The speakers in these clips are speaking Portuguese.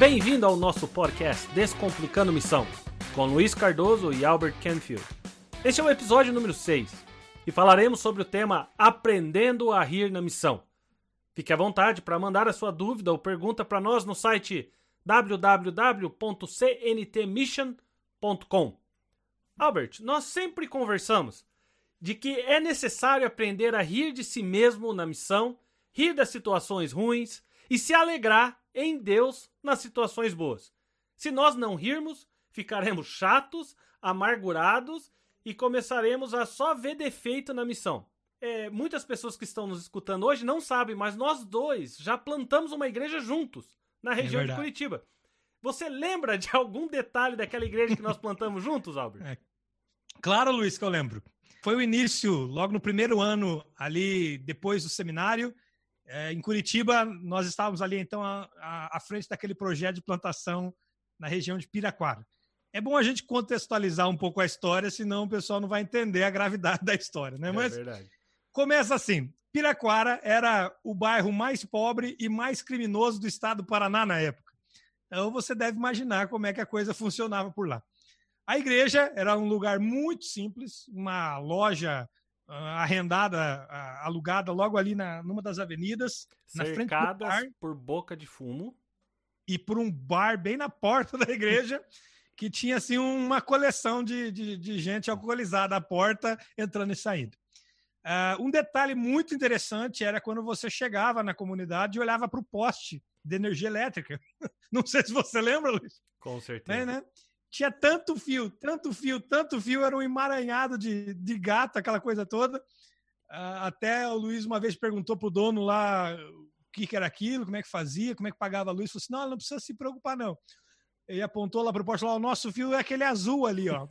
Bem-vindo ao nosso podcast Descomplicando Missão, com Luiz Cardoso e Albert Canfield. Este é o episódio número 6 e falaremos sobre o tema Aprendendo a Rir na Missão. Fique à vontade para mandar a sua dúvida ou pergunta para nós no site www.cntmission.com. Albert, nós sempre conversamos de que é necessário aprender a rir de si mesmo na missão, rir das situações ruins e se alegrar em Deus nas situações boas. Se nós não rirmos, ficaremos chatos, amargurados e começaremos a só ver defeito na missão. É, muitas pessoas que estão nos escutando hoje não sabem, mas nós dois já plantamos uma igreja juntos na região é de Curitiba. Você lembra de algum detalhe daquela igreja que nós plantamos juntos, Albert? É. Claro, Luiz, que eu lembro. Foi o início, logo no primeiro ano, ali depois do seminário. É, em Curitiba, nós estávamos ali, então, à, frente daquele projeto de plantação na região de Piraquara. É bom a gente contextualizar um pouco a história, senão o pessoal não vai entender a gravidade da história, né? É Mas verdade. começa assim. Piraquara era o bairro mais pobre e mais criminoso do estado do Paraná na época. Então você deve imaginar como é que a coisa funcionava por lá. A igreja era um lugar muito simples, uma loja arrendada, alugada logo ali na, numa das avenidas, na frente do bar, por boca de fumo e por um bar bem na porta da igreja. que tinha assim uma coleção de, de, de, gente alcoolizada à porta entrando e saindo. Uh, um detalhe muito interessante era quando você chegava na comunidade e olhava para o poste de energia elétrica. Não sei se você lembra, Luiz. Com certeza. É, né? Tinha tanto fio, tanto fio, tanto fio, era um emaranhado de, de gato, aquela coisa toda. Uh, até o Luiz uma vez perguntou pro dono lá o que, que, era aquilo, como é que fazia, como é que pagava a luz. Falou assim: não, não precisa se preocupar, não. Ele apontou lá pro poste lá, o nosso fio é aquele azul ali, ó.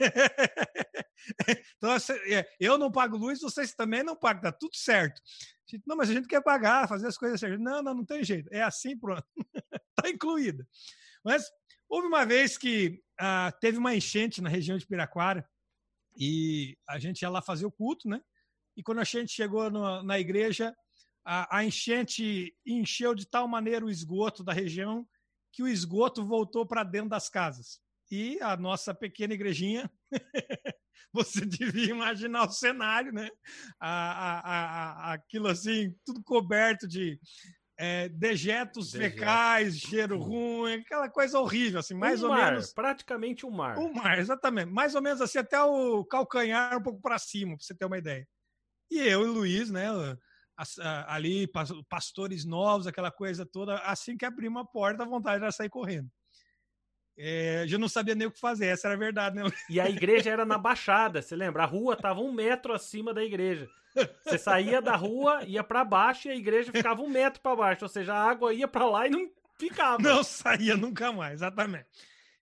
então, é, eu não pago luz, vocês também não pagam, tá tudo certo. Não, mas a gente quer pagar, fazer as coisas certas. Não, não, não tem jeito. É assim, pronto. tá incluída. Mas Houve uma vez que ah, teve uma enchente na região de Piraquara e a gente ia lá fazer o culto, né? E quando a gente chegou no, na igreja, a, a, enchente encheu de tal maneira o esgoto da região que o esgoto voltou para dentro das casas. E a nossa pequena igrejinha, você devia imaginar o cenário, né? A, a, a, aquilo assim, tudo coberto de é, dejetos Dejeto. fecais, cheiro ruim, aquela coisa horrível, assim, mais um ou mar, menos. Praticamente um mar. Um mar, exatamente. Mais ou menos assim, até o calcanhar um pouco para cima, para você ter uma ideia. E eu e o Luiz, né, ali, pastores novos, aquela coisa toda, assim que abrimos a porta, a vontade era sair correndo. É, já não sabia nem o que fazer, essa era a verdade, né? E a igreja era na Baixada, você lembra? A rua estava um metro acima da igreja. Você saía da rua, ia para baixo e a igreja ficava um metro para baixo, ou seja, a água ia para lá e não ficava. Não saía nunca mais, exatamente.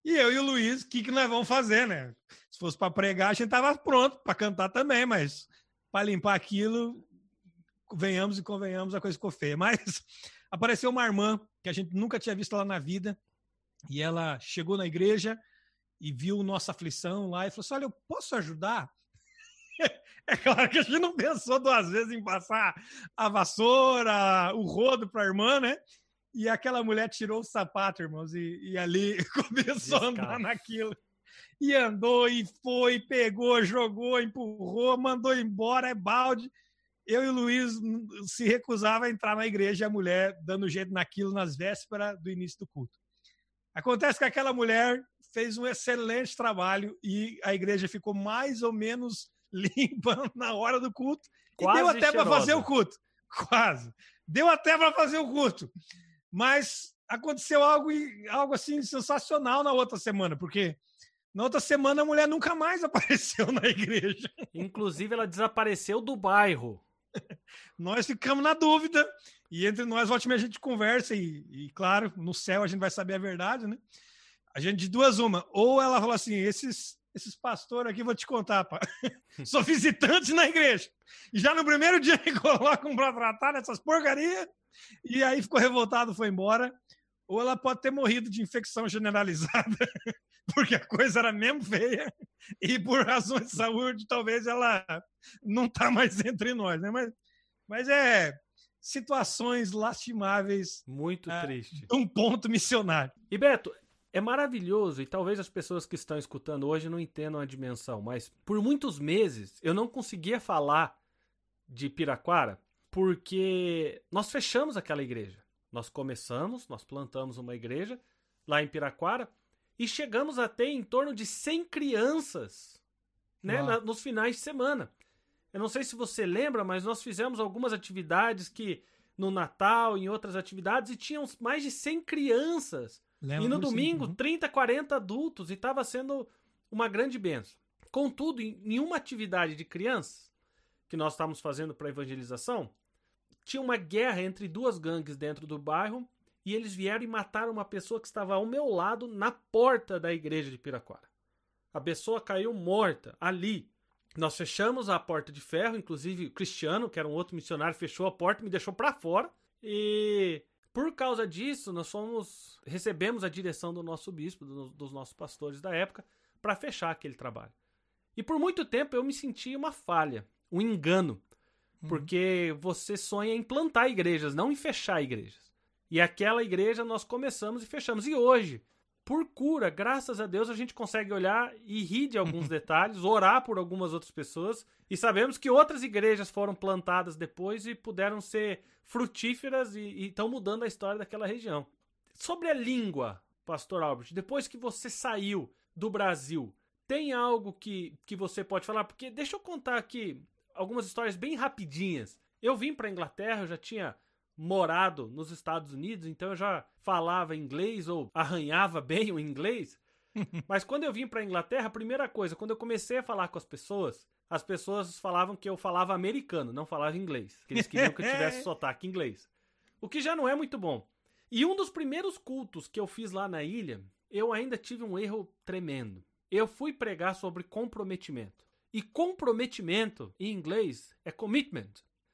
E eu e o Luiz, o que, que nós vamos fazer, né? Se fosse para pregar, a gente tava pronto para cantar também, mas para limpar aquilo, venhamos e convenhamos, a coisa ficou feia. Mas apareceu uma irmã que a gente nunca tinha visto lá na vida, e ela chegou na igreja e viu nossa aflição lá e falou assim: Olha, eu posso ajudar? É claro que a gente não pensou duas vezes em passar a vassoura, o rodo para a irmã, né? E aquela mulher tirou o sapato, irmãos, e, e ali começou Descalço. a andar naquilo. E andou, e foi, pegou, jogou, empurrou, mandou embora, é balde. Eu e o Luiz se recusava a entrar na igreja a mulher dando jeito naquilo nas vésperas do início do culto. Acontece que aquela mulher fez um excelente trabalho e a igreja ficou mais ou menos limpa na hora do culto. Quase e deu até para fazer o culto. Quase. Deu até para fazer o culto. Mas aconteceu algo, algo assim sensacional na outra semana, porque na outra semana a mulher nunca mais apareceu na igreja. Inclusive, ela desapareceu do bairro. nós ficamos na dúvida. E entre nós, ótimo, a gente conversa. E, e, claro, no céu a gente vai saber a verdade, né? A gente de duas uma. Ou ela falou assim: esses esses pastores aqui, vou te contar, pá. Sou visitante na igreja. E já no primeiro dia me colocam para tratar nessas porcarias. E aí ficou revoltado, foi embora. Ou ela pode ter morrido de infecção generalizada, porque a coisa era mesmo feia. E por razões de saúde, talvez ela não tá mais entre nós, né? Mas, mas é, situações lastimáveis. Muito é, triste. Um ponto missionário. E Beto, é maravilhoso, e talvez as pessoas que estão escutando hoje não entendam a dimensão, mas por muitos meses eu não conseguia falar de Piraquara porque nós fechamos aquela igreja. Nós começamos, nós plantamos uma igreja lá em Piraquara e chegamos a ter em torno de 100 crianças né, na, nos finais de semana. Eu não sei se você lembra, mas nós fizemos algumas atividades que no Natal, em outras atividades, e tinham mais de 100 crianças. E no domingo, sim. 30, 40 adultos, e estava sendo uma grande benção. Contudo, em, uma atividade de crianças que nós estávamos fazendo para evangelização, tinha uma guerra entre duas gangues dentro do bairro e eles vieram e mataram uma pessoa que estava ao meu lado na porta da igreja de Piraquara. A pessoa caiu morta ali. Nós fechamos a porta de ferro, inclusive o Cristiano, que era um outro missionário, fechou a porta e me deixou para fora. E por causa disso, nós fomos recebemos a direção do nosso bispo, do, dos nossos pastores da época, para fechar aquele trabalho. E por muito tempo eu me senti uma falha, um engano, uhum. porque você sonha em plantar igrejas, não em fechar igrejas. E aquela igreja nós começamos e fechamos. E hoje, por cura, graças a Deus, a gente consegue olhar e rir de alguns detalhes, orar por algumas outras pessoas. E sabemos que outras igrejas foram plantadas depois e puderam ser frutíferas e estão mudando a história daquela região. Sobre a língua, Pastor Albert, depois que você saiu do Brasil, tem algo que, que você pode falar? Porque deixa eu contar aqui algumas histórias bem rapidinhas. Eu vim para Inglaterra, eu já tinha morado nos Estados Unidos, então eu já falava inglês ou arranhava bem o inglês. Mas quando eu vim para Inglaterra, a primeira coisa, quando eu comecei a falar com as pessoas, as pessoas falavam que eu falava americano, não falava inglês. Que eles queriam que eu tivesse sotaque inglês. O que já não é muito bom. E um dos primeiros cultos que eu fiz lá na ilha, eu ainda tive um erro tremendo. Eu fui pregar sobre comprometimento. E comprometimento, em inglês, é commitment.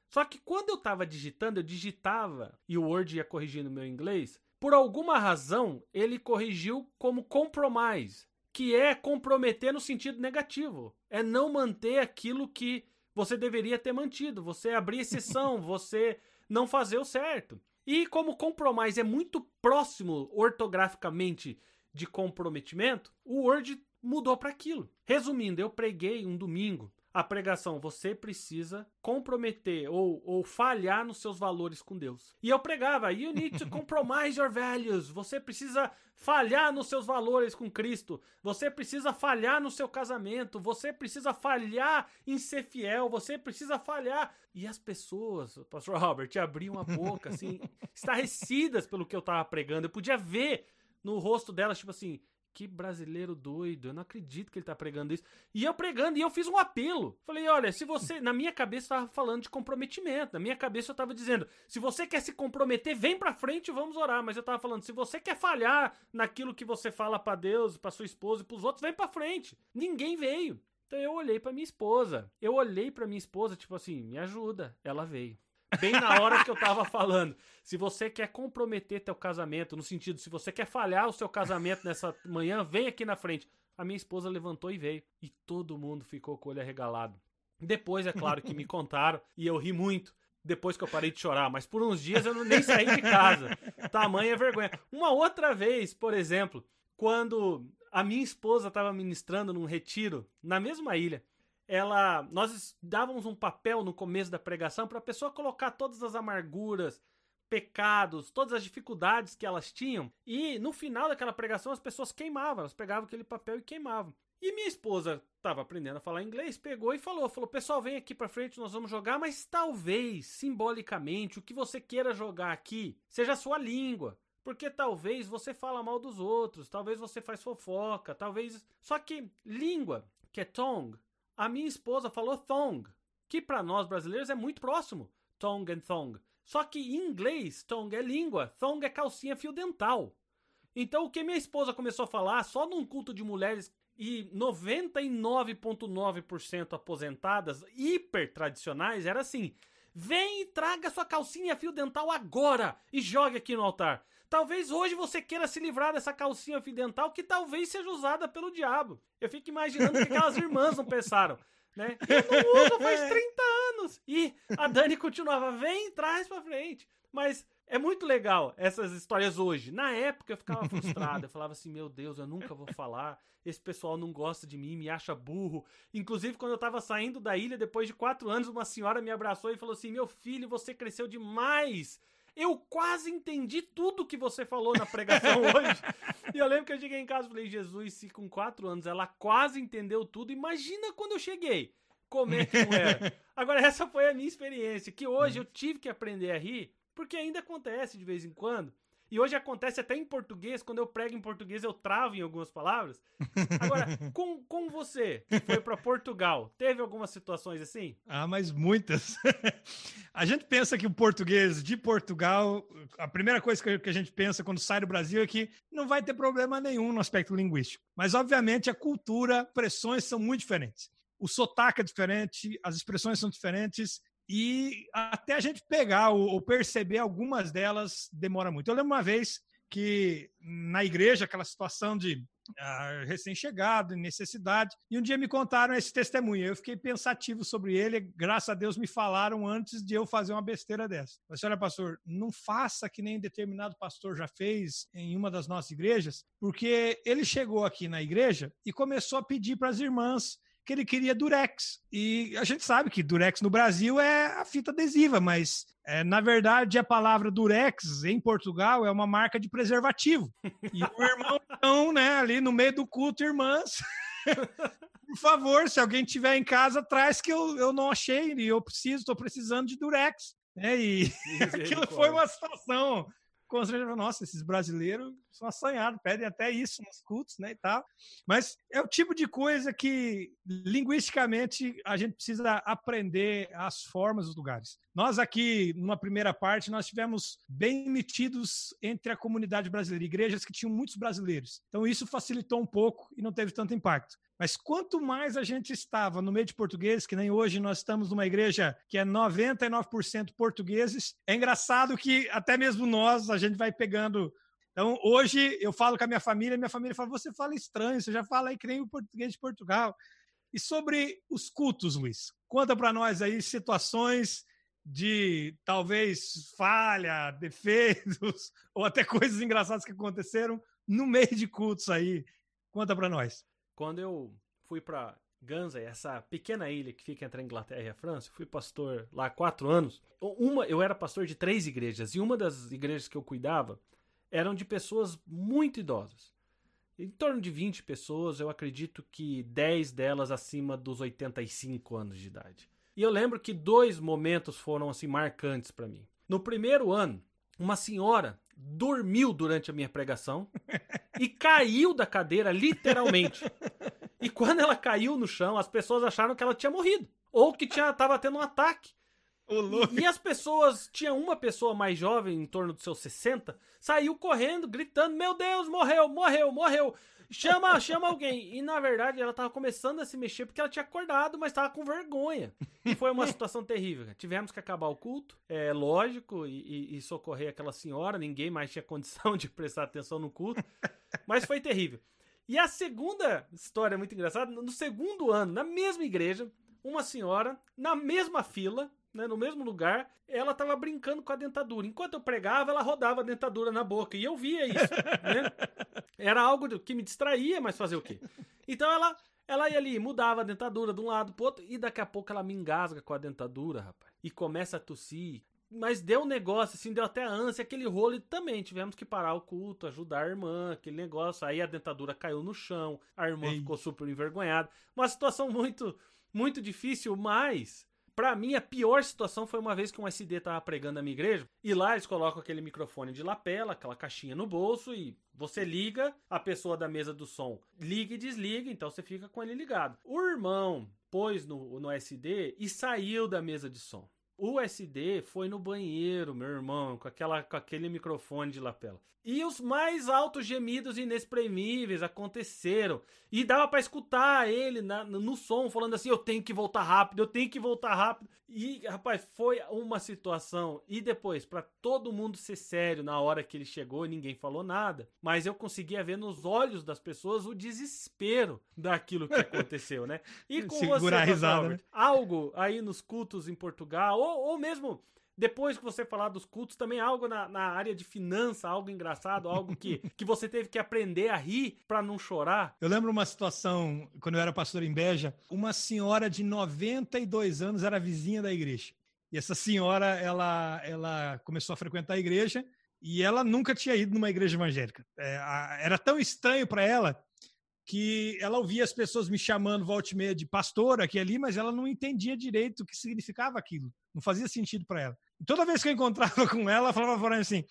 Só que quando eu estava digitando, eu digitava e o Word ia corrigindo meu inglês. Por alguma razão, ele corrigiu como compromise, que é comprometer no sentido negativo. É não manter aquilo que você deveria ter mantido. Você abrir exceção, você não fazer o certo. E como compromise é muito próximo ortograficamente de comprometimento, o Word mudou para aquilo. Resumindo, eu preguei um domingo a pregação, você precisa comprometer ou, ou falhar nos seus valores com Deus. E eu pregava, you need to compromise your values. Você precisa falhar nos seus valores com Cristo. Você precisa falhar no seu casamento. Você precisa falhar em ser fiel. Você precisa falhar. E as pessoas, Pastor Robert, abriam a boca, assim, estarrecidas pelo que eu tava pregando. Eu podia ver no rosto delas, tipo assim, que brasileiro doido, eu não acredito que ele tá pregando isso. E eu pregando, e eu fiz um apelo. Falei, olha, se você. Na minha cabeça eu tava falando de comprometimento. Na minha cabeça eu tava dizendo, se você quer se comprometer, vem pra frente e vamos orar. Mas eu tava falando, se você quer falhar naquilo que você fala para Deus, para sua esposa e pros outros, vem pra frente. Ninguém veio. Então eu olhei para minha esposa. Eu olhei para minha esposa, tipo assim, me ajuda. Ela veio. Bem na hora que eu tava falando. Se você quer comprometer teu casamento, no sentido, se você quer falhar o seu casamento nessa manhã, vem aqui na frente. A minha esposa levantou e veio. E todo mundo ficou com o olho arregalado. Depois, é claro que me contaram e eu ri muito depois que eu parei de chorar, mas por uns dias eu não, nem saí de casa. Tamanha vergonha. Uma outra vez, por exemplo, quando a minha esposa estava ministrando num retiro na mesma ilha, ela nós dávamos um papel no começo da pregação para a pessoa colocar todas as amarguras, pecados, todas as dificuldades que elas tinham, e no final daquela pregação as pessoas queimavam, elas pegavam aquele papel e queimavam. E minha esposa estava aprendendo a falar inglês, pegou e falou, falou: "Pessoal, vem aqui para frente, nós vamos jogar, mas talvez, simbolicamente, o que você queira jogar aqui seja a sua língua. Porque talvez você fala mal dos outros, talvez você faz fofoca, talvez. Só que língua, que é tongue, a minha esposa falou thong, que para nós brasileiros é muito próximo, tongue and thong. Só que em inglês, tongue é língua, thong é calcinha fio dental. Então o que minha esposa começou a falar só num culto de mulheres e 99,9% aposentadas, hiper tradicionais, era assim: vem e traga sua calcinha fio dental agora e jogue aqui no altar. Talvez hoje você queira se livrar dessa calcinha fio dental que talvez seja usada pelo diabo. Eu fico imaginando o que aquelas irmãs não pensaram, né? Eu não uso faz 30 anos. E A Dani continuava, vem, traz pra frente. Mas é muito legal essas histórias hoje. Na época eu ficava frustrado. Eu falava assim: meu Deus, eu nunca vou falar. Esse pessoal não gosta de mim, me acha burro. Inclusive, quando eu tava saindo da ilha, depois de quatro anos, uma senhora me abraçou e falou assim: meu filho, você cresceu demais. Eu quase entendi tudo que você falou na pregação hoje. E eu lembro que eu cheguei em casa e falei: Jesus, se com quatro anos ela quase entendeu tudo, imagina quando eu cheguei. Como é que não era? Agora, essa foi a minha experiência, que hoje eu tive que aprender a rir porque ainda acontece de vez em quando. E hoje acontece até em português, quando eu prego em português eu travo em algumas palavras. Agora, com, com você, que foi para Portugal, teve algumas situações assim? Ah, mas muitas. a gente pensa que o português de Portugal, a primeira coisa que a gente pensa quando sai do Brasil é que não vai ter problema nenhum no aspecto linguístico. Mas, obviamente, a cultura, pressões são muito diferentes. O sotaque é diferente, as expressões são diferentes e até a gente pegar ou, perceber algumas delas demora muito. Eu lembro uma vez que na igreja, aquela situação de ah, recém-chegado, necessidade, e um dia me contaram esse testemunho. Eu fiquei pensativo sobre ele, graças a Deus me falaram antes de eu fazer uma besteira dessa. Eu disse, olha, pastor, não faça que nem determinado pastor já fez em uma das nossas igrejas, porque ele chegou aqui na igreja e começou a pedir para as irmãs que ele queria Durex. E a gente sabe que Durex no Brasil é a fita adesiva, mas é, na verdade a palavra Durex em Portugal é uma marca de preservativo. E o irmão, então, né, ali no meio do culto, irmãs. Por favor, se alguém tiver em casa, traz que eu, eu não achei e eu preciso, estou precisando de Durex. É, e aquilo foi uma situação constrangedor. Nossa, esses brasileiros são assanhados, pedem até isso nos cultos, né, e tal. Mas é o tipo de coisa que, linguisticamente, a gente precisa aprender as formas dos lugares. Nós aqui, numa primeira parte, nós tivemos bem metidos entre a comunidade brasileira, igrejas que tinham muitos brasileiros. Então, isso facilitou um pouco e não teve tanto impacto. Mas quanto mais a gente estava no meio de portugueses, que nem hoje nós estamos numa igreja que é 99% portugueses, é engraçado que até mesmo nós, a gente vai pegando. Então, hoje eu falo com a minha família, minha família fala: você fala estranho, você já fala aí que nem o português de Portugal. E sobre os cultos, Luiz, conta para nós aí situações de talvez falha, defeitos, ou até coisas engraçadas que aconteceram no meio de cultos aí. Conta para nós. Quando eu fui para Guernsey, essa pequena ilha que fica entre a Inglaterra e a França, fui pastor lá há quatro anos. Uma, eu era pastor de três igrejas e uma das igrejas que eu cuidava eram de pessoas muito idosas. Em torno de 20 pessoas, eu acredito que 10 delas acima dos 85 anos de idade. E eu lembro que dois momentos foram assim marcantes para mim. No primeiro ano, uma senhora dormiu durante a minha pregação e caiu da cadeira, literalmente. E quando ela caiu no chão, as pessoas acharam que ela tinha morrido. Ou que tinha, tava tendo um ataque. E, as pessoas, tinha uma pessoa mais jovem, em torno dos seus 60, saiu correndo, gritando: Meu Deus, morreu, morreu, morreu. Chama, chama alguém. E na verdade ela tava começando a se mexer porque ela tinha acordado, mas tava com vergonha. E foi uma situação terrível. Tivemos que acabar o culto, é lógico, e, e, e socorrer aquela senhora. Ninguém mais tinha condição de prestar atenção no culto. Mas foi terrível. E a segunda história muito engraçada, no segundo ano, na mesma igreja, uma senhora, na mesma fila, né, no mesmo lugar, ela estava brincando com a dentadura. Enquanto eu pregava, ela rodava a dentadura na boca. E eu via isso. Né? Era algo que me distraía, mas fazer o quê? Então ela, ela ia ali, mudava a dentadura de um lado pro outro, e daqui a pouco ela me engasga com a dentadura, rapaz. E começa a tossir. Mas deu um negócio, assim, deu até ânsia, aquele rolo, e também tivemos que parar o culto, ajudar a irmã, aquele negócio. Aí a dentadura caiu no chão, a irmã Ei. ficou super envergonhada. Uma situação muito, muito difícil, mas Pra mim, a pior situação foi uma vez que um SD tava pregando na minha igreja, e lá eles colocam aquele microfone de lapela, aquela caixinha no bolso, e você liga, a pessoa da mesa do som liga e desliga, então você fica com ele ligado. O irmão pôs no, no SD e saiu da mesa de som. O SD foi no banheiro, meu irmão, com, aquela, com aquele microfone de lapela. E os mais altos gemidos inexprimíveis aconteceram. E dava para escutar ele na, no som falando assim: eu tenho que voltar rápido, eu tenho que voltar rápido. E, rapaz, foi uma situação. E depois, para todo mundo ser sério na hora que ele chegou, ninguém falou nada. Mas eu conseguia ver nos olhos das pessoas o desespero daquilo que aconteceu, né? E com Segurar você, a risada, né? algo aí nos cultos em Portugal, Ou, ou mesmo depois que você falar dos cultos, também algo na, na área de finança, algo engraçado, algo que, que você teve que aprender a rir para não chorar? Eu lembro uma situação, quando eu era pastor em Beja, uma senhora de 92 anos era vizinha da igreja. E essa senhora, ela, ela começou a frequentar a igreja e ela nunca tinha ido numa igreja evangélica. É, a, era tão estranho para ela que ela ouvia as pessoas me chamando volta e meia de pastor aqui ali, mas ela não entendia direito o que significava aquilo. Não fazia sentido para ela. E toda vez que eu encontrava com ela, ela falava para mim assim: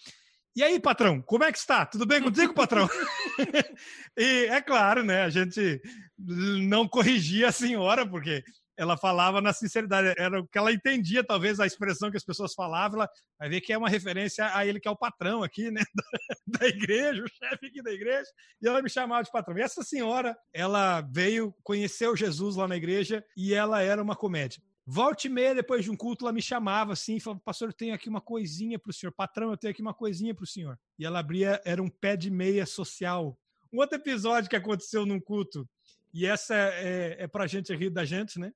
"E aí, patrão, como é que está? Tudo bem contigo, patrão?" e é claro, né, a gente não corrigia a senhora porque ela falava na sinceridade, era o que ela entendia, talvez, a expressão que as pessoas falavam, ela vai ver que é uma referência a ele que é o patrão aqui, né, da, da igreja, o chefe aqui da igreja, e ela me chamava de patrão. E essa senhora, ela veio, conheceu Jesus lá na igreja, e ela era uma comédia. Volte e meia, depois de um culto, ela me chamava assim falava, pastor, eu tenho aqui uma coisinha para o senhor. Patrão, eu tenho aqui uma coisinha para o senhor. E ela abria, era um pé de meia social. Um outro episódio que aconteceu num culto, e essa é, é, para a gente rir da gente, né?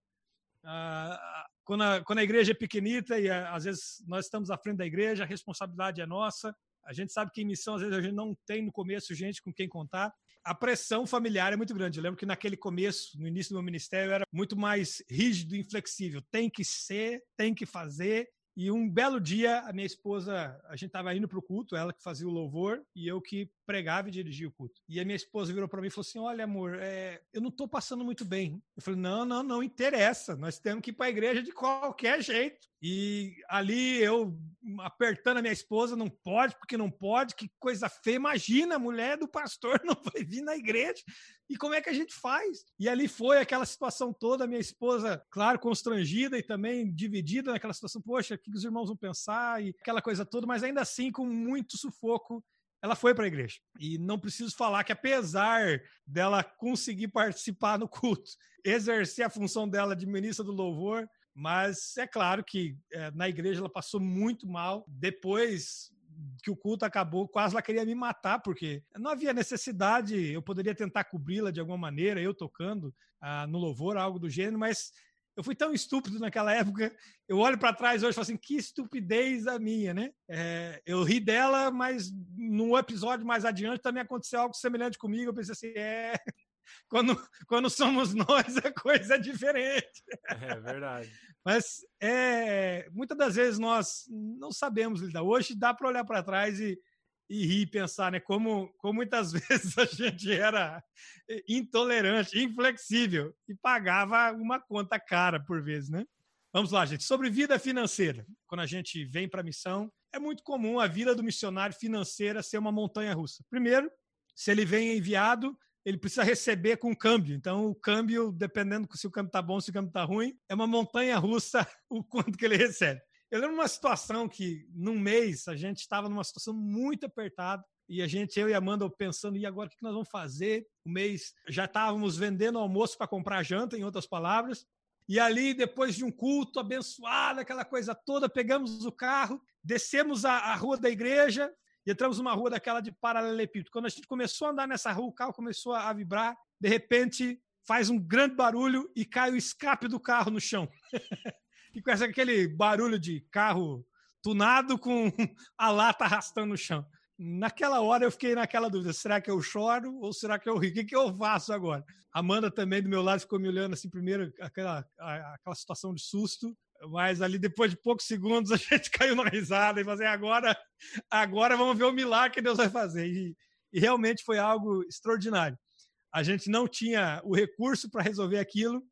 Ah, quando, a, quando a igreja é pequenita e a, às vezes nós estamos à frente da igreja, a responsabilidade é nossa. A gente sabe que em missão, às vezes, a gente não tem no começo gente com quem contar. A pressão familiar é muito grande. Eu lembro que naquele começo, no início do meu ministério, era muito mais rígido e inflexível. Tem que ser, tem que fazer, e um belo dia, a minha esposa, a gente estava indo para o culto, ela que fazia o louvor e eu que pregava e dirigia o culto. E a minha esposa virou para mim e falou assim: Olha, amor, é, eu não estou passando muito bem. Eu falei: Não, não, não interessa. Nós temos que ir para a igreja de qualquer jeito. E ali eu apertando a minha esposa, não pode, porque não pode, que coisa feia. Imagina, a mulher do pastor não vai vir na igreja. E como é que a gente faz? E ali foi aquela situação toda, a minha esposa, claro, constrangida e também dividida naquela situação. Poxa, o que os irmãos vão pensar? E aquela coisa toda, mas ainda assim, com muito sufoco, ela foi para a igreja. E não preciso falar que, apesar dela conseguir participar no culto, exercer a função dela de ministra do louvor, mas é claro que é, na igreja ela passou muito mal. Depois que o culto acabou, quase ela queria me matar, porque não havia necessidade, eu poderia tentar cobri-la de alguma maneira, eu tocando ah, no louvor, algo do gênero, mas eu fui tão estúpido naquela época. Eu olho para trás hoje e falo assim: que estupidez a minha, né? É, eu ri dela, mas num episódio mais adiante também aconteceu algo semelhante comigo. Eu pensei assim: é, quando, quando somos nós, a coisa é diferente. É verdade. Mas é, muitas das vezes nós não sabemos lidar. Hoje dá para olhar para trás e, e rir e pensar, né? Como, como muitas vezes a gente era intolerante, inflexível e pagava uma conta cara por vezes, né? Vamos lá, gente. Sobre vida financeira. Quando a gente vem para a missão, é muito comum a vida do missionário financeira ser uma montanha russa. Primeiro, se ele vem enviado, ele precisa receber com câmbio. Então, o câmbio, dependendo se o câmbio está bom, se o câmbio está ruim, é uma montanha russa o quanto que ele recebe. Eu lembro uma situação que, num mês, a gente estava numa situação muito apertada e a gente, eu e Amanda, pensando, e agora o que nós vamos fazer? O mês já estávamos vendendo almoço para comprar janta, em outras palavras. E ali, depois de um culto abençoado, aquela coisa toda, pegamos o carro, descemos a, a rua da igreja, e entramos numa rua daquela de paralelepípedo. Quando a gente começou a andar nessa rua, o carro começou a vibrar, de repente faz um grande barulho e cai o escape do carro no chão. e com aquele barulho de carro tunado com a lata arrastando no chão. Naquela hora eu fiquei naquela dúvida: será que eu choro ou será que eu rio? O que, que eu faço agora? Amanda também do meu lado ficou me olhando assim, primeiro, aquela, aquela situação de susto mas ali depois de poucos segundos a gente caiu na risada e fazer assim, agora, agora vamos ver o milagre que Deus vai fazer. E, e realmente foi algo extraordinário. A gente não tinha o recurso para resolver aquilo,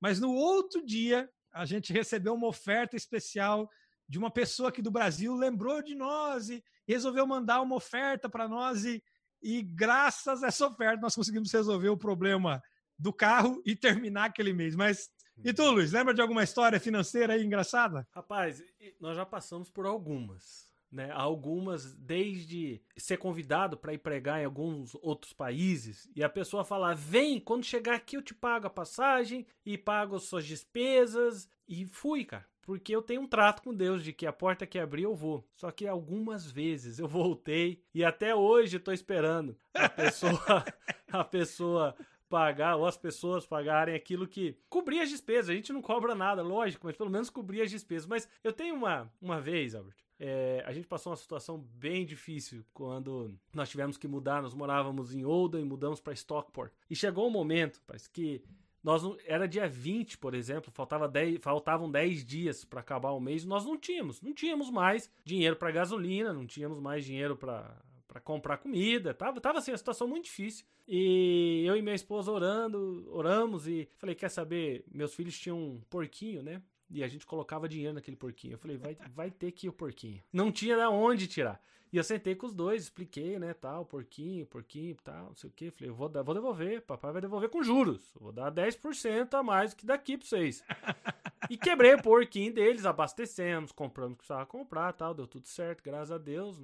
mas no outro dia a gente recebeu uma oferta especial de uma pessoa aqui do Brasil, lembrou de nós e resolveu mandar uma oferta para nós e, e graças a essa oferta nós conseguimos resolver o problema do carro e terminar aquele mês. Mas e tu, Luiz, lembra de alguma história financeira aí engraçada? Rapaz, nós já passamos por algumas. Né, algumas desde ser convidado para ir pregar em alguns outros países e a pessoa falar: "Vem, quando chegar aqui eu te pago a passagem e pago as suas despesas". E fui, cara, porque eu tenho um trato com Deus de que a porta que abrir eu vou. Só que algumas vezes eu voltei e até hoje estou esperando a pessoa a pessoa pagar, ou as pessoas pagarem aquilo que cobria as despesas. A gente não cobra nada, lógico, mas pelo menos cobria as despesas. Mas eu tenho uma, uma vez, Albert, é, a gente passou uma situação bem difícil quando nós tivemos que mudar. Nós morávamos em Oldham e mudamos para Stockport. E chegou um momento, parece que nós não, era dia 20, por exemplo, faltava 10, faltavam 10 dias para acabar o mês, nós não tínhamos, não tínhamos mais dinheiro para gasolina, não tínhamos mais dinheiro para para comprar comida, tava, tava assim, a situação muito difícil. E eu e minha esposa orando, oramos e falei, quer saber, meus filhos tinham um porquinho, né? E a gente colocava dinheiro naquele porquinho. Eu falei, vai, vai ter que ir o porquinho. Não tinha da onde tirar. E eu sentei com os dois, expliquei, né, tal, porquinho, porquinho, tal, não sei o que. Falei, eu vou, dar, vou devolver, papai vai devolver com juros. Vou dar 10% a mais que daqui pra vocês. e quebrei o porquinho deles, abastecemos, compramos o que precisava comprar, tal, deu tudo certo, graças a Deus.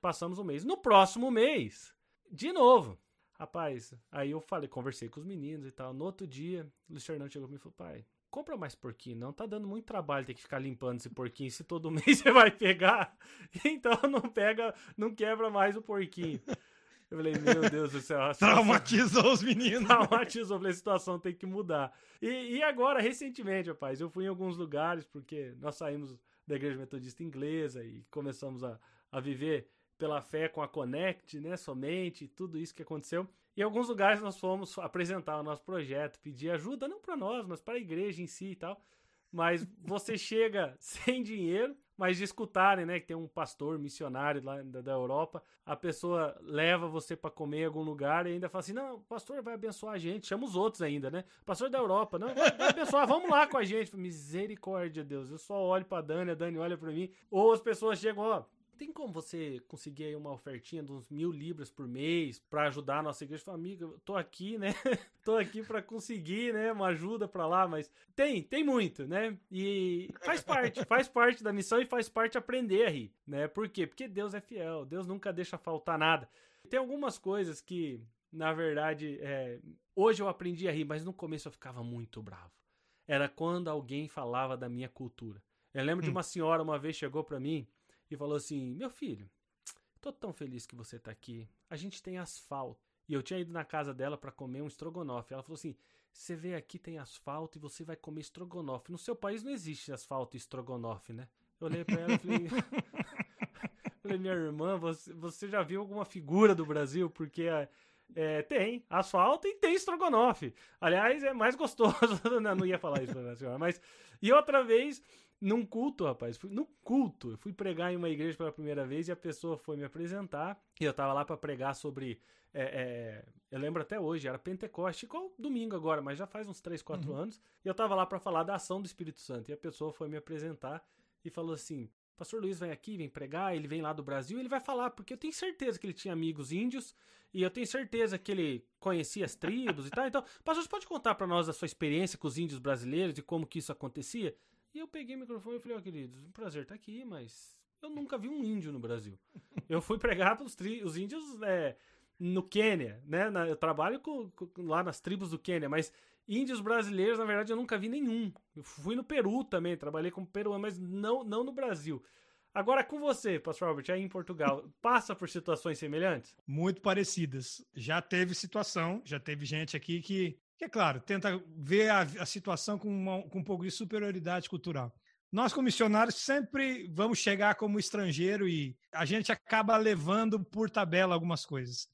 Passamos um mês. No próximo mês, de novo. Rapaz, aí eu falei, conversei com os meninos e tal. No outro dia, o Luiz Fernando chegou pra mim e falou, pai, compra mais porquinho, não. Tá dando muito trabalho ter que ficar limpando esse porquinho. Se todo mês você vai pegar, então não pega, não quebra mais o porquinho. Eu falei, meu Deus do céu. Traumatizou os meninos. Traumatizou. Falei, a situação tem que mudar. E, e agora, recentemente, rapaz, eu fui em alguns lugares, porque nós saímos da Igreja Metodista Inglesa e começamos a, a viver pela fé com a Connect, né, somente, tudo isso que aconteceu. Em alguns lugares nós fomos apresentar o nosso projeto, pedir ajuda, não para nós, mas para a igreja em si e tal. Mas você chega sem dinheiro, mas de escutarem, né, que tem um pastor missionário lá da, da Europa, a pessoa leva você para comer em algum lugar e ainda fala assim: "Não, o pastor vai abençoar a gente". Chama os outros ainda, né? Pastor da Europa, não, vai, abençoar, vamos lá com a gente. Misericórdia, Deus. Eu só olho para Dani, a Dani olha para mim. Ou as pessoas chegam, ó, tem como você conseguir aí uma ofertinha de uns mil libras por mês para ajudar a nossa igreja? Fala, amiga, eu tô aqui, né? tô aqui para conseguir, né? Uma ajuda para lá, mas tem, tem muito, né? E faz parte, faz parte da missão e faz parte aprender a rir, né? Por quê? Porque Deus é fiel, Deus nunca deixa faltar nada. Tem algumas coisas que, na verdade, é, hoje eu aprendi a rir, mas no começo eu ficava muito bravo. Era quando alguém falava da minha cultura. Eu lembro hum. de uma senhora uma vez chegou para mim e falou assim: Meu filho, tô tão feliz que você tá aqui. A gente tem asfalto. E eu tinha ido na casa dela para comer um estrogonofe. Ela falou assim: Você vê aqui tem asfalto e você vai comer estrogonofe. No seu país não existe asfalto e estrogonofe, né? Eu olhei pra ela e falei. falei, minha irmã, você, você já viu alguma figura do Brasil? Porque é, tem asfalto e tem estrogonofe. Aliás, é mais gostoso. não, ia falar isso mas. E outra vez, num culto, rapaz. Fui, no culto. Eu fui pregar em uma igreja pela primeira vez e a pessoa foi me apresentar. E eu tava lá para pregar sobre. É, é, eu lembro até hoje, era Pentecoste, igual domingo agora, mas já faz uns 3, 4 uhum. anos. E eu tava lá para falar da ação do Espírito Santo. E a pessoa foi me apresentar e falou assim: Pastor Luiz vem aqui, vem pregar, ele vem lá do Brasil, ele vai falar, porque eu tenho certeza que ele tinha amigos índios e eu tenho certeza que ele conhecia as tribos e tal. Então, pastor, você pode contar para nós a sua experiência com os índios brasileiros e como que isso acontecia? E eu peguei o microfone e falei, ó, oh, queridos, um prazer estar tá aqui, mas eu nunca vi um índio no Brasil. eu fui pregar para os índios é, no Quênia, né? Na, eu trabalho com, lá nas tribos do Quênia, mas índios brasileiros, na verdade, eu nunca vi nenhum. Eu fui no Peru também, trabalhei como peruano, mas não, não no Brasil. Agora com você, Pastor Robert, aí em Portugal, passa por situações semelhantes? Muito parecidas. Já teve situação, já teve gente aqui que que, é claro, tenta ver a, a situação com, uma, com um pouco de superioridade cultural. Nós, como missionários, sempre vamos chegar como estrangeiro e a gente acaba levando por tabela algumas coisas.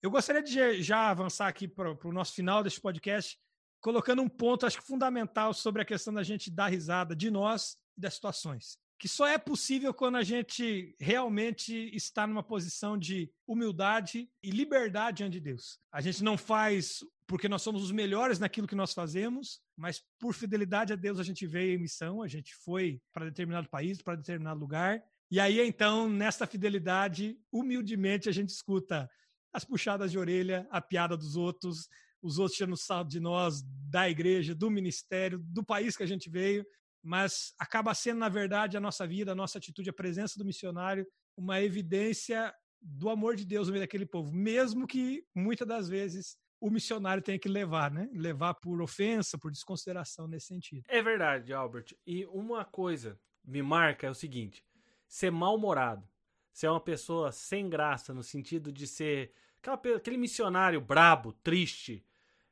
Eu gostaria de já avançar aqui para o nosso final deste podcast, colocando um ponto, acho que fundamental, sobre a questão da gente dar risada de nós e das situações. Que só é possível quando a gente realmente está numa posição de humildade e liberdade diante de Deus. A gente não faz porque nós somos os melhores naquilo que nós fazemos, mas por fidelidade a Deus a gente veio em missão, a gente foi para determinado país, para determinado lugar. E aí então, nesta fidelidade, humildemente a gente escuta as puxadas de orelha, a piada dos outros, os outros tirando saldo de nós, da igreja, do ministério, do país que a gente veio, mas acaba sendo, na verdade, a nossa vida, a nossa atitude, a presença do missionário, uma evidência do amor de Deus no meio daquele povo, mesmo que muitas das vezes o missionário tem que levar, né? Levar por ofensa, por desconsideração nesse sentido. É verdade, Albert. E uma coisa me marca é o seguinte: ser mal-humorado, ser uma pessoa sem graça, no sentido de ser aquela, aquele missionário brabo, triste,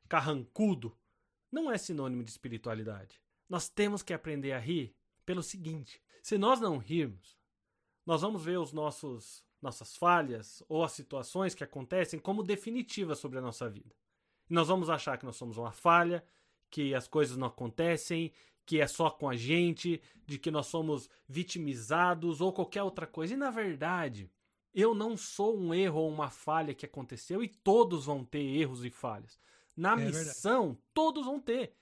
carrancudo, não é sinônimo de espiritualidade. Nós temos que aprender a rir pelo seguinte: se nós não rirmos, nós vamos ver os nossos nossas falhas ou as situações que acontecem como definitivas sobre a nossa vida. E nós vamos achar que nós somos uma falha, que as coisas não acontecem, que é só com a gente, de que nós somos vitimizados ou qualquer outra coisa. E na verdade, eu não sou um erro ou uma falha que aconteceu e todos vão ter erros e falhas. Na é missão, verdade. todos vão ter.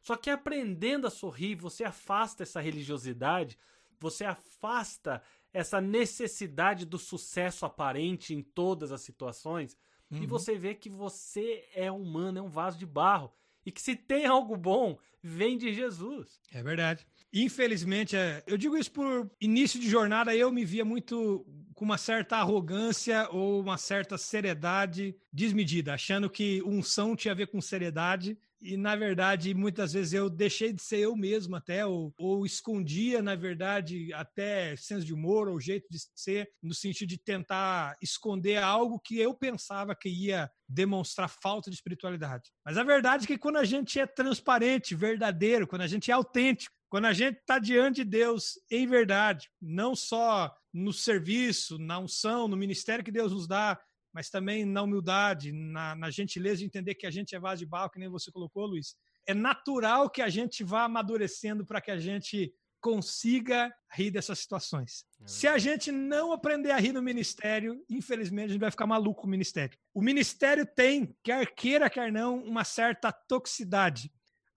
Só que aprendendo a sorrir, você afasta essa religiosidade, você afasta essa necessidade do sucesso aparente em todas as situações uhum. e você vê que você é humano, é um vaso de barro e que se tem algo bom, vem de Jesus. É verdade. Infelizmente, é, eu digo isso por início de jornada, eu me via muito com uma certa arrogância ou uma certa seriedade desmedida, achando que unção tinha a ver com seriedade e na verdade muitas vezes eu deixei de ser eu mesmo até ou, ou, escondia na verdade até senso de humor ou jeito de ser no sentido de tentar esconder algo que eu pensava que ia demonstrar falta de espiritualidade. Mas a verdade é que quando a gente é transparente verdadeiro quando a gente é autêntico quando a gente está diante de Deus em verdade não só no serviço na unção no ministério que Deus nos dá mas também na humildade, na, na, gentileza de entender que a gente é vaso de barro, que nem você colocou, Luiz. É natural que a gente vá amadurecendo para que a gente consiga rir dessas situações. É. Se a gente não aprender a rir no ministério, infelizmente a gente vai ficar maluco com o ministério. O ministério tem, quer queira, quer não, uma certa toxicidade.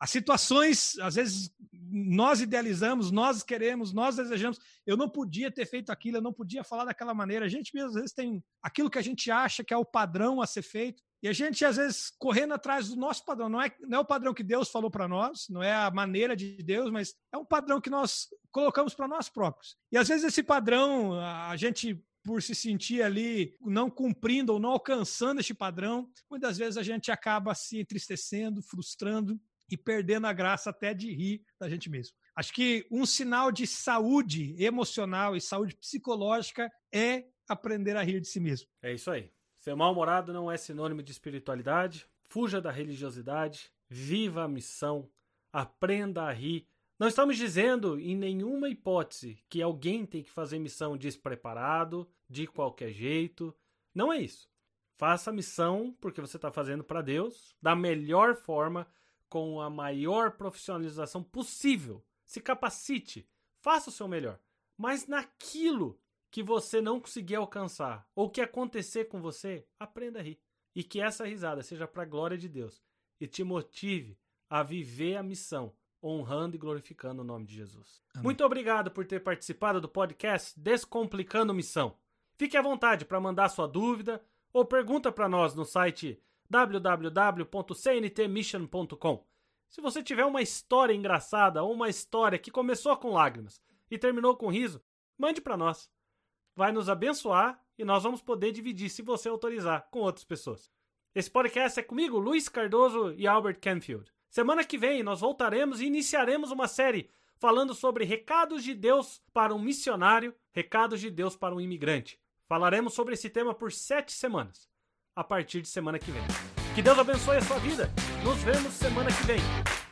As situações, às vezes, nós idealizamos, nós queremos, nós desejamos. Eu não podia ter feito aquilo, eu não podia falar daquela maneira. A gente mesmo, às vezes, tem aquilo que a gente acha que é o padrão a ser feito. E a gente, às vezes, correndo atrás do nosso padrão. Não é, não é o padrão que Deus falou para nós, não é a maneira de Deus, mas é um padrão que nós colocamos para nós próprios. E às vezes esse padrão, a gente por se sentir ali não cumprindo ou não alcançando este padrão, muitas vezes a gente acaba se entristecendo, frustrando e perdendo a graça até de rir da gente mesmo. Acho que um sinal de saúde emocional e saúde psicológica é aprender a rir de si mesmo. É isso aí. Ser mal-humorado não é sinônimo de espiritualidade. Fuja da religiosidade, viva a missão, aprenda a rir. Não estamos dizendo em nenhuma hipótese que alguém tem que fazer missão despreparado, de qualquer jeito. Não é isso. Faça a missão porque você está fazendo para Deus, da melhor forma, com a maior profissionalização possível. Se capacite, faça o seu melhor. Mas naquilo que você não conseguir alcançar ou que acontecer com você, aprenda a rir. E que essa risada seja para a glória de Deus e te motive a viver a missão, honrando e glorificando o nome de Jesus. Amém. Muito obrigado por ter participado do podcast Descomplicando Missão. Fique à vontade para mandar sua dúvida ou pergunta para nós no site www.cntmission.com. Se você tiver uma história engraçada ou uma história que começou com lágrimas e terminou com riso, mande para nós. Vai nos abençoar e nós vamos poder dividir, se você autorizar, com outras pessoas. Esse podcast é comigo, Luiz Cardoso e Albert Canfield. Semana que vem nós voltaremos e iniciaremos uma série falando sobre recados de Deus para um missionário, recados de Deus para um imigrante. Falaremos sobre esse tema por sete semanas a partir de semana que vem. Que Deus abençoe a sua vida. Nos vemos semana que vem.